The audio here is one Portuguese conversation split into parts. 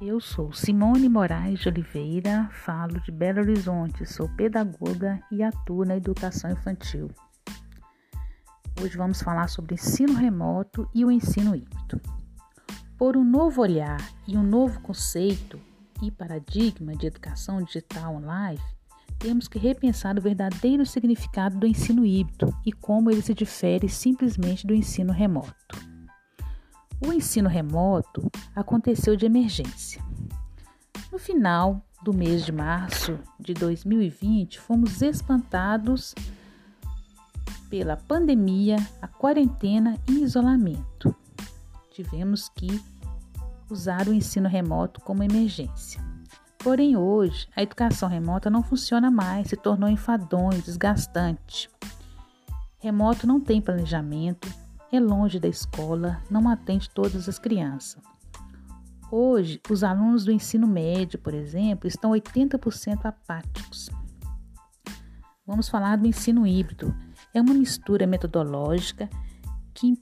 Eu sou Simone Moraes de Oliveira, falo de Belo Horizonte, sou pedagoga e atuo na educação infantil. Hoje vamos falar sobre ensino remoto e o ensino híbrido. Por um novo olhar e um novo conceito e paradigma de educação digital online, temos que repensar o verdadeiro significado do ensino híbrido e como ele se difere simplesmente do ensino remoto. O ensino remoto aconteceu de emergência. No final do mês de março de 2020, fomos espantados pela pandemia, a quarentena e isolamento. Tivemos que usar o ensino remoto como emergência. Porém, hoje, a educação remota não funciona mais, se tornou enfadonho, desgastante. Remoto não tem planejamento, é longe da escola, não atende todas as crianças. Hoje, os alunos do ensino médio, por exemplo, estão 80% apáticos. Vamos falar do ensino híbrido. É uma mistura metodológica que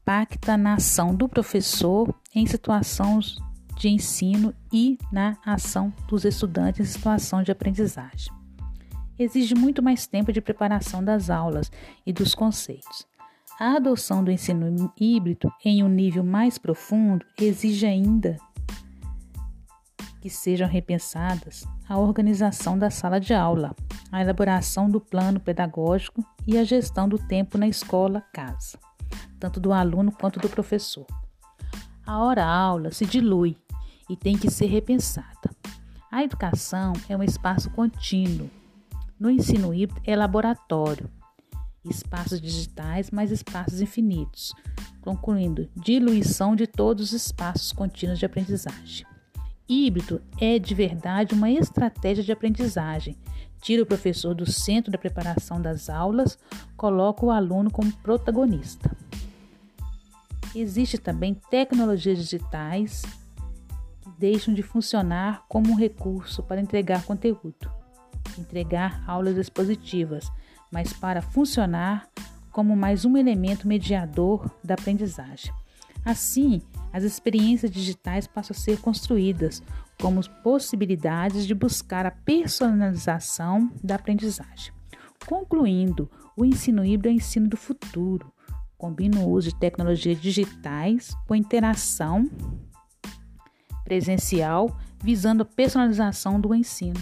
impacta na ação do professor em situações de ensino e na ação dos estudantes em situação de aprendizagem. Exige muito mais tempo de preparação das aulas e dos conceitos. A adoção do ensino híbrido em um nível mais profundo exige ainda que sejam repensadas a organização da sala de aula, a elaboração do plano pedagógico e a gestão do tempo na escola-casa, tanto do aluno quanto do professor. A hora-aula se dilui e tem que ser repensada. A educação é um espaço contínuo. No ensino híbrido é laboratório, espaços digitais mais espaços infinitos, concluindo diluição de todos os espaços contínuos de aprendizagem. Híbrido é de verdade uma estratégia de aprendizagem. Tira o professor do centro da preparação das aulas, coloca o aluno como protagonista. Existem também tecnologias digitais que deixam de funcionar como um recurso para entregar conteúdo, entregar aulas expositivas, mas para funcionar como mais um elemento mediador da aprendizagem. Assim, as experiências digitais passam a ser construídas como possibilidades de buscar a personalização da aprendizagem. Concluindo, o ensino híbrido é o ensino do futuro. Combina o uso de tecnologias digitais com interação presencial, visando a personalização do ensino.